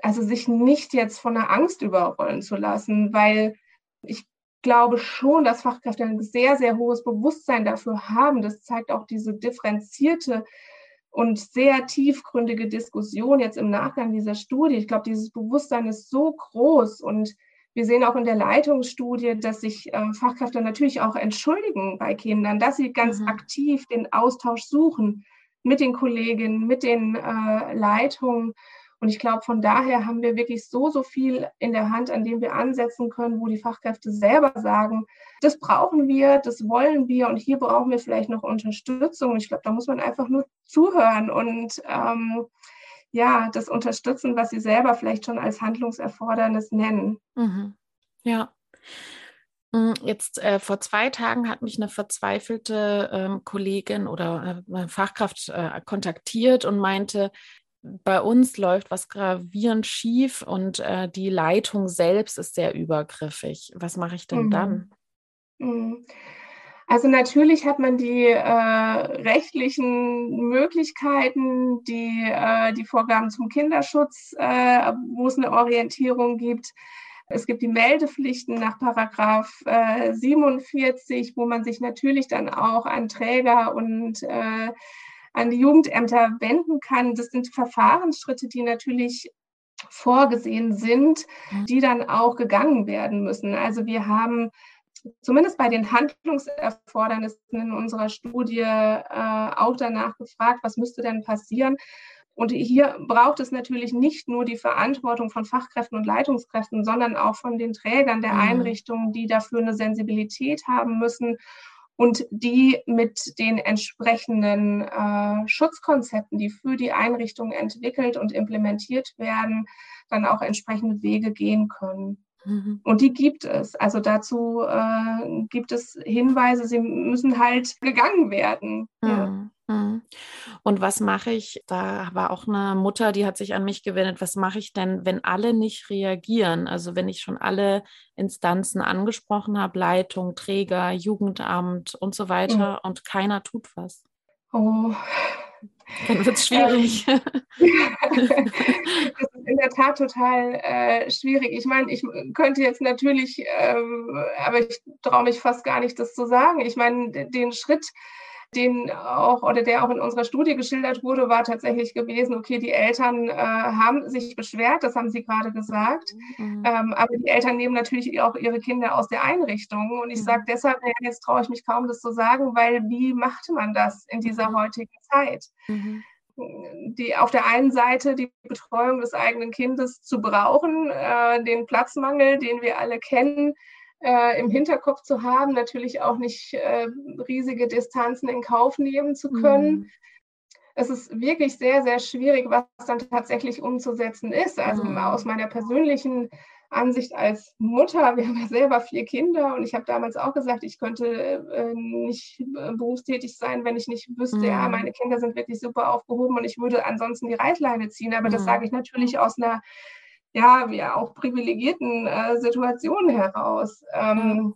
also sich nicht jetzt von der Angst überrollen zu lassen, weil ich glaube schon, dass Fachkräfte ein sehr, sehr hohes Bewusstsein dafür haben. Das zeigt auch diese differenzierte und sehr tiefgründige Diskussion jetzt im Nachgang dieser Studie. Ich glaube, dieses Bewusstsein ist so groß und wir sehen auch in der Leitungsstudie, dass sich äh, Fachkräfte natürlich auch entschuldigen bei Kindern, dass sie ganz mhm. aktiv den Austausch suchen mit den Kolleginnen, mit den äh, Leitungen. Und ich glaube, von daher haben wir wirklich so, so viel in der Hand, an dem wir ansetzen können, wo die Fachkräfte selber sagen, das brauchen wir, das wollen wir und hier brauchen wir vielleicht noch Unterstützung. Ich glaube, da muss man einfach nur zuhören und ähm, ja, das unterstützen, was sie selber vielleicht schon als Handlungserfordernis nennen. Mhm. Ja. Hm, jetzt äh, vor zwei Tagen hat mich eine verzweifelte ähm, Kollegin oder äh, Fachkraft äh, kontaktiert und meinte, bei uns läuft was gravierend schief und äh, die Leitung selbst ist sehr übergriffig. Was mache ich denn mhm. dann? Mhm. Also natürlich hat man die äh, rechtlichen Möglichkeiten, die, äh, die Vorgaben zum Kinderschutz, äh, wo es eine Orientierung gibt. Es gibt die Meldepflichten nach Paragraph 47, äh, wo man sich natürlich dann auch an Träger und äh, an die Jugendämter wenden kann. Das sind Verfahrensschritte, die natürlich vorgesehen sind, mhm. die dann auch gegangen werden müssen. Also wir haben zumindest bei den Handlungserfordernissen in unserer Studie äh, auch danach gefragt, was müsste denn passieren. Und hier braucht es natürlich nicht nur die Verantwortung von Fachkräften und Leitungskräften, sondern auch von den Trägern der mhm. Einrichtungen, die dafür eine Sensibilität haben müssen und die mit den entsprechenden äh, Schutzkonzepten, die für die Einrichtung entwickelt und implementiert werden, dann auch entsprechende Wege gehen können. Mhm. Und die gibt es. Also dazu äh, gibt es Hinweise, sie müssen halt gegangen werden. Mhm. Ja. Mhm. Und was mache ich? Da war auch eine Mutter, die hat sich an mich gewendet. Was mache ich denn, wenn alle nicht reagieren? Also wenn ich schon alle Instanzen angesprochen habe, Leitung, Träger, Jugendamt und so weiter mhm. und keiner tut was. Oh, dann wird es schwierig. Ähm, in der Tat total äh, schwierig. Ich meine, ich könnte jetzt natürlich, äh, aber ich traue mich fast gar nicht, das zu sagen. Ich meine, den Schritt, den auch oder der auch in unserer Studie geschildert wurde, war tatsächlich gewesen, okay, die Eltern äh, haben sich beschwert, das haben Sie gerade gesagt, mhm. ähm, aber die Eltern nehmen natürlich auch ihre Kinder aus der Einrichtung und ich mhm. sage deshalb, jetzt traue ich mich kaum, das zu sagen, weil wie machte man das in dieser mhm. heutigen Zeit? Mhm die auf der einen Seite die Betreuung des eigenen Kindes zu brauchen, äh, den Platzmangel, den wir alle kennen, äh, im Hinterkopf zu haben, natürlich auch nicht äh, riesige Distanzen in Kauf nehmen zu können. Mhm. Es ist wirklich sehr, sehr schwierig, was dann tatsächlich umzusetzen ist. Also mhm. aus meiner persönlichen Ansicht als Mutter, wir haben ja selber vier Kinder und ich habe damals auch gesagt, ich könnte äh, nicht äh, berufstätig sein, wenn ich nicht wüsste, mhm. ja, meine Kinder sind wirklich super aufgehoben und ich würde ansonsten die Reißleine ziehen. Aber mhm. das sage ich natürlich aus einer ja, ja auch privilegierten äh, Situationen heraus. Ähm,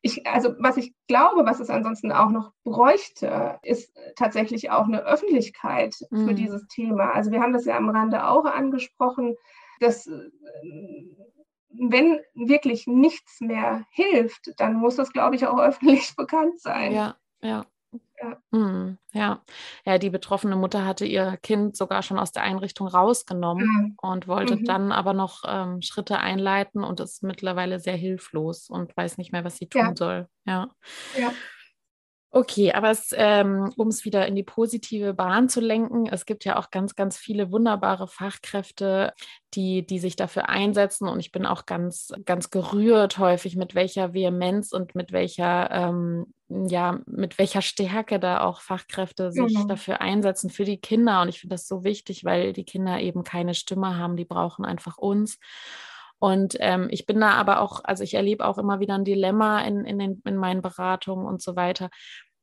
ich, also was ich glaube, was es ansonsten auch noch bräuchte, ist tatsächlich auch eine Öffentlichkeit mhm. für dieses Thema. Also wir haben das ja am Rande auch angesprochen, dass äh, wenn wirklich nichts mehr hilft, dann muss das, glaube ich, auch öffentlich bekannt sein. Ja, ja. Ja. Hm, ja. ja, die betroffene Mutter hatte ihr Kind sogar schon aus der Einrichtung rausgenommen mhm. und wollte mhm. dann aber noch ähm, Schritte einleiten und ist mittlerweile sehr hilflos und weiß nicht mehr, was sie tun ja. soll. Ja. ja. Okay, aber ähm, um es wieder in die positive Bahn zu lenken, es gibt ja auch ganz, ganz viele wunderbare Fachkräfte, die, die sich dafür einsetzen. Und ich bin auch ganz, ganz gerührt häufig, mit welcher Vehemenz und mit welcher, ähm, ja, mit welcher Stärke da auch Fachkräfte sich mhm. dafür einsetzen, für die Kinder. Und ich finde das so wichtig, weil die Kinder eben keine Stimme haben, die brauchen einfach uns. Und ähm, ich bin da aber auch, also ich erlebe auch immer wieder ein Dilemma in, in, den, in meinen Beratungen und so weiter,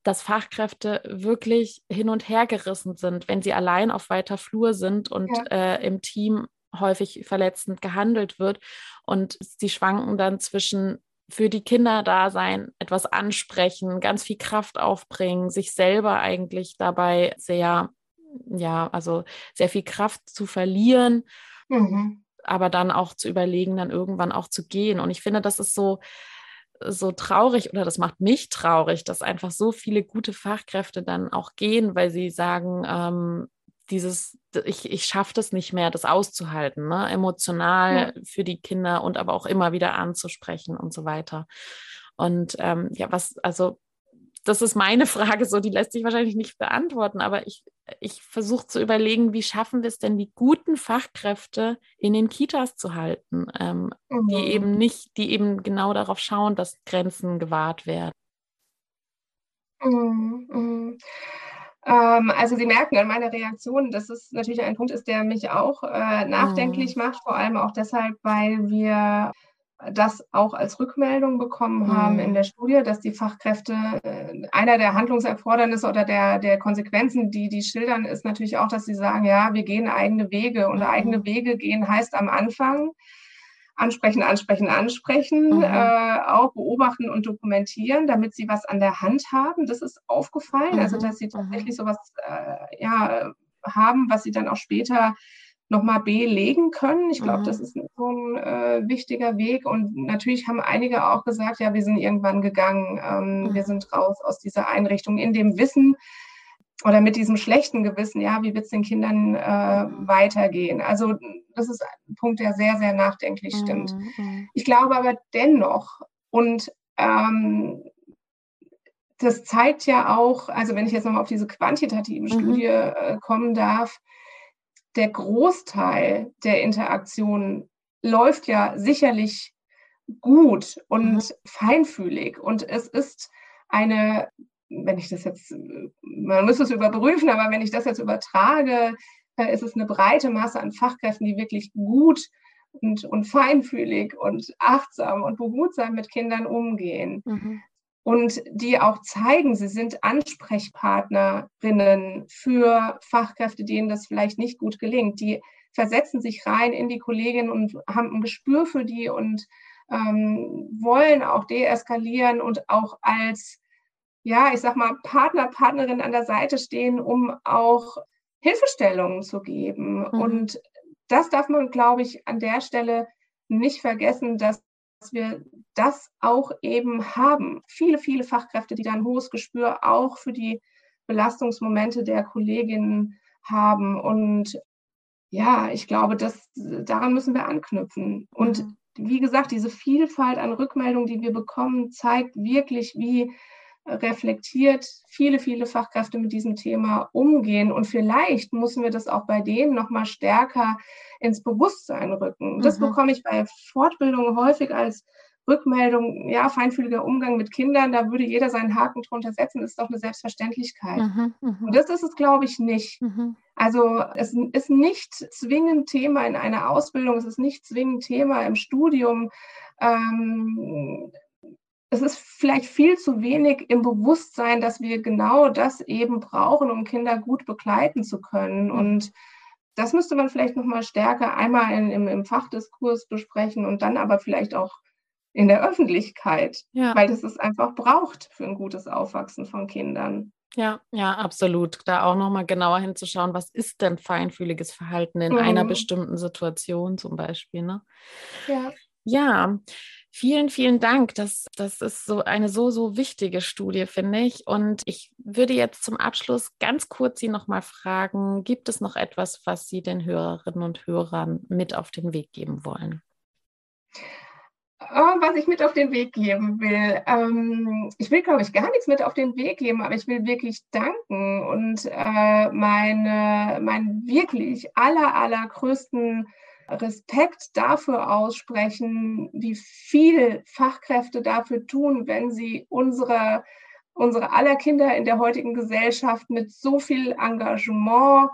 dass Fachkräfte wirklich hin und her gerissen sind, wenn sie allein auf weiter Flur sind und ja. äh, im Team häufig verletzend gehandelt wird. Und sie schwanken dann zwischen für die Kinder da sein, etwas ansprechen, ganz viel Kraft aufbringen, sich selber eigentlich dabei sehr, ja, also sehr viel Kraft zu verlieren. Mhm aber dann auch zu überlegen, dann irgendwann auch zu gehen. Und ich finde, das ist so, so traurig oder das macht mich traurig, dass einfach so viele gute Fachkräfte dann auch gehen, weil sie sagen, ähm, dieses, ich, ich schaffe das nicht mehr, das auszuhalten, ne? emotional ja. für die Kinder und aber auch immer wieder anzusprechen und so weiter. Und ähm, ja, was, also das ist meine Frage, so die lässt sich wahrscheinlich nicht beantworten, aber ich, ich versuche zu überlegen, wie schaffen wir es denn, die guten Fachkräfte in den Kitas zu halten, ähm, mhm. die eben nicht, die eben genau darauf schauen, dass Grenzen gewahrt werden. Mhm. Mhm. Ähm, also Sie merken an meiner Reaktion, dass es natürlich ein Punkt ist, der mich auch äh, nachdenklich mhm. macht, vor allem auch deshalb, weil wir das auch als Rückmeldung bekommen haben mhm. in der Studie, dass die Fachkräfte, äh, einer der Handlungserfordernisse oder der, der Konsequenzen, die die schildern, ist natürlich auch, dass sie sagen, ja, wir gehen eigene Wege und mhm. eigene Wege gehen heißt am Anfang ansprechen, ansprechen, ansprechen, mhm. äh, auch beobachten und dokumentieren, damit sie was an der Hand haben. Das ist aufgefallen, also mhm. dass sie mhm. tatsächlich sowas äh, ja, haben, was sie dann auch später nochmal belegen können. Ich glaube, mhm. das ist so ein äh, wichtiger Weg. Und natürlich haben einige auch gesagt, ja, wir sind irgendwann gegangen, ähm, mhm. wir sind raus aus dieser Einrichtung in dem Wissen oder mit diesem schlechten Gewissen, ja, wie wird es den Kindern äh, weitergehen? Also das ist ein Punkt, der sehr, sehr nachdenklich mhm. stimmt. Mhm. Ich glaube aber dennoch, und ähm, das zeigt ja auch, also wenn ich jetzt nochmal auf diese quantitative mhm. Studie äh, kommen darf, der Großteil der Interaktion läuft ja sicherlich gut und mhm. feinfühlig. Und es ist eine, wenn ich das jetzt, man muss es überprüfen, aber wenn ich das jetzt übertrage, ist es eine breite Masse an Fachkräften, die wirklich gut und, und feinfühlig und achtsam und behutsam mit Kindern umgehen. Mhm und die auch zeigen, sie sind Ansprechpartnerinnen für Fachkräfte, denen das vielleicht nicht gut gelingt. Die versetzen sich rein in die Kolleginnen und haben ein Gespür für die und ähm, wollen auch deeskalieren und auch als, ja, ich sag mal, Partner, Partnerin an der Seite stehen, um auch Hilfestellungen zu geben. Mhm. Und das darf man, glaube ich, an der Stelle nicht vergessen, dass dass wir das auch eben haben. Viele, viele Fachkräfte, die da ein hohes Gespür auch für die Belastungsmomente der Kolleginnen haben. Und ja, ich glaube, das, daran müssen wir anknüpfen. Und mhm. wie gesagt, diese Vielfalt an Rückmeldungen, die wir bekommen, zeigt wirklich, wie reflektiert viele, viele Fachkräfte mit diesem Thema umgehen. Und vielleicht müssen wir das auch bei denen nochmal stärker ins Bewusstsein rücken. Das mhm. bekomme ich bei Fortbildungen häufig als Rückmeldung, ja, feinfühliger Umgang mit Kindern, da würde jeder seinen Haken drunter setzen, ist doch eine Selbstverständlichkeit. Mhm, mh. Und das ist es, glaube ich, nicht. Mhm. Also es ist nicht zwingend Thema in einer Ausbildung, es ist nicht zwingend Thema im Studium. Ähm, es ist vielleicht viel zu wenig im Bewusstsein, dass wir genau das eben brauchen, um Kinder gut begleiten zu können. Und das müsste man vielleicht nochmal stärker einmal in, im, im Fachdiskurs besprechen und dann aber vielleicht auch in der Öffentlichkeit, ja. weil das es einfach braucht für ein gutes Aufwachsen von Kindern. Ja, ja, absolut. Da auch nochmal genauer hinzuschauen, was ist denn feinfühliges Verhalten in mhm. einer bestimmten Situation zum Beispiel. Ne? Ja. Ja, vielen, vielen Dank. Das, das ist so eine so, so wichtige Studie, finde ich. Und ich würde jetzt zum Abschluss ganz kurz Sie nochmal fragen, gibt es noch etwas, was Sie den Hörerinnen und Hörern mit auf den Weg geben wollen? Oh, was ich mit auf den Weg geben will. Ähm, ich will, glaube ich, gar nichts mit auf den Weg geben, aber ich will wirklich danken und äh, meine, meinen wirklich aller, allergrößten Respekt dafür aussprechen, wie viel Fachkräfte dafür tun, wenn sie unsere, unsere aller Kinder in der heutigen Gesellschaft mit so viel Engagement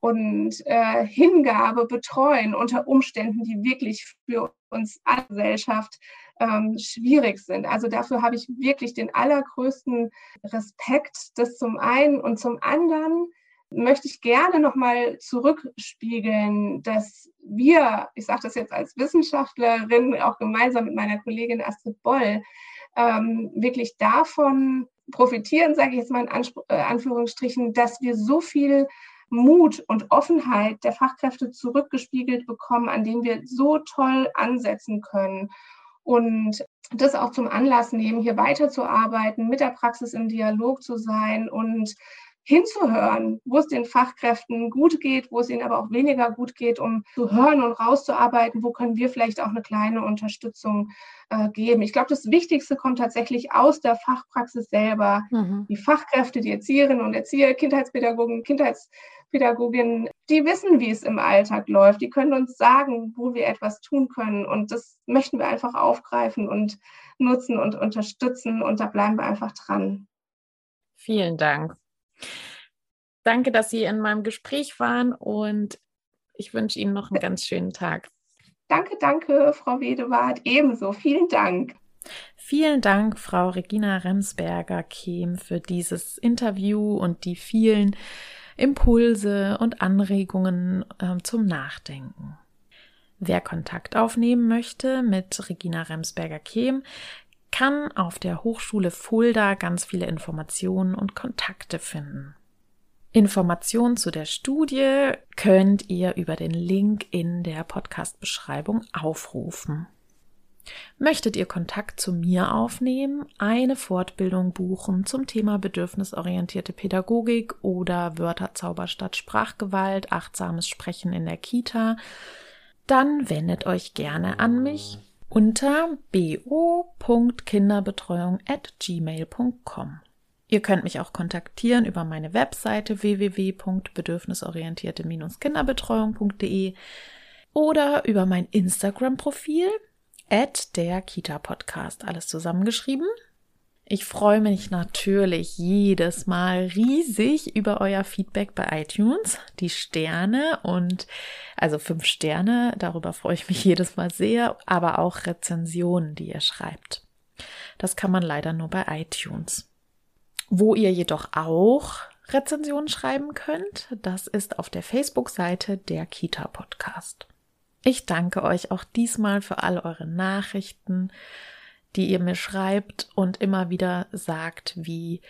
und äh, Hingabe betreuen unter Umständen, die wirklich für uns alle Gesellschaft ähm, schwierig sind. Also dafür habe ich wirklich den allergrößten Respekt, das zum einen und zum anderen möchte ich gerne nochmal zurückspiegeln, dass wir, ich sage das jetzt als Wissenschaftlerin, auch gemeinsam mit meiner Kollegin Astrid Boll, ähm, wirklich davon profitieren, sage ich jetzt mal in Anspr äh, Anführungsstrichen, dass wir so viel Mut und Offenheit der Fachkräfte zurückgespiegelt bekommen, an denen wir so toll ansetzen können. Und das auch zum Anlass nehmen, hier weiterzuarbeiten, mit der Praxis im Dialog zu sein und hinzuhören, wo es den Fachkräften gut geht, wo es ihnen aber auch weniger gut geht, um zu hören und rauszuarbeiten, wo können wir vielleicht auch eine kleine Unterstützung äh, geben. Ich glaube, das Wichtigste kommt tatsächlich aus der Fachpraxis selber. Mhm. Die Fachkräfte, die Erzieherinnen und Erzieher, Kindheitspädagogen, Kindheitspädagoginnen, die wissen, wie es im Alltag läuft. Die können uns sagen, wo wir etwas tun können. Und das möchten wir einfach aufgreifen und nutzen und unterstützen. Und da bleiben wir einfach dran. Vielen Dank. Danke, dass Sie in meinem Gespräch waren und ich wünsche Ihnen noch einen ganz schönen Tag. Danke, danke, Frau Wedewart. Ebenso. Vielen Dank. Vielen Dank, Frau Regina Remsberger-Kehm, für dieses Interview und die vielen Impulse und Anregungen äh, zum Nachdenken. Wer Kontakt aufnehmen möchte mit Regina Remsberger-Kehm, kann auf der Hochschule Fulda ganz viele Informationen und Kontakte finden. Informationen zu der Studie könnt ihr über den Link in der Podcast-Beschreibung aufrufen. Möchtet ihr Kontakt zu mir aufnehmen, eine Fortbildung buchen zum Thema bedürfnisorientierte Pädagogik oder Wörterzauber statt Sprachgewalt, achtsames Sprechen in der Kita, dann wendet euch gerne an mich unter bo.kinderbetreuung@gmail.com. Ihr könnt mich auch kontaktieren über meine Webseite www.bedürfnisorientierte-kinderbetreuung.de oder über mein Instagram-Profil at der Kita Podcast. Alles zusammengeschrieben. Ich freue mich natürlich jedes Mal riesig über euer Feedback bei iTunes, die Sterne und also fünf Sterne, darüber freue ich mich jedes Mal sehr, aber auch Rezensionen, die ihr schreibt. Das kann man leider nur bei iTunes. Wo ihr jedoch auch Rezensionen schreiben könnt, das ist auf der Facebook-Seite der Kita Podcast. Ich danke euch auch diesmal für all eure Nachrichten die ihr mir schreibt und immer wieder sagt, wie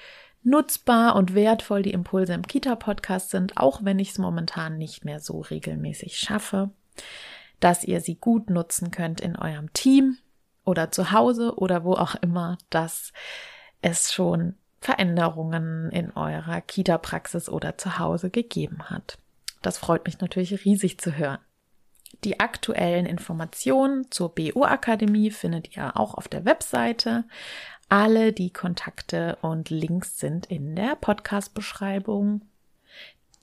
nutzbar und wertvoll die Impulse im Kita-Podcast sind, auch wenn ich es momentan nicht mehr so regelmäßig schaffe, dass ihr sie gut nutzen könnt in eurem Team oder zu Hause oder wo auch immer, dass es schon Veränderungen in eurer Kita-Praxis oder zu Hause gegeben hat. Das freut mich natürlich riesig zu hören. Die aktuellen Informationen zur BO Akademie findet ihr auch auf der Webseite. Alle die Kontakte und Links sind in der Podcast-Beschreibung.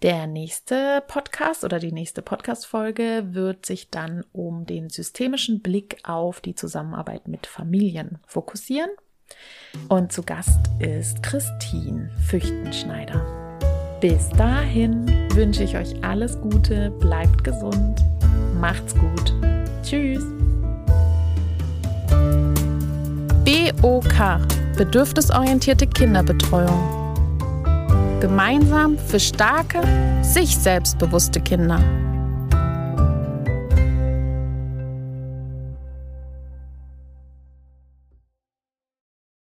Der nächste Podcast oder die nächste Podcast-Folge wird sich dann um den systemischen Blick auf die Zusammenarbeit mit Familien fokussieren. Und zu Gast ist Christine Füchtenschneider. Bis dahin wünsche ich euch alles Gute, bleibt gesund Macht's gut. Tschüss. BOK Bedürfnisorientierte Kinderbetreuung. Gemeinsam für starke, sich selbstbewusste Kinder.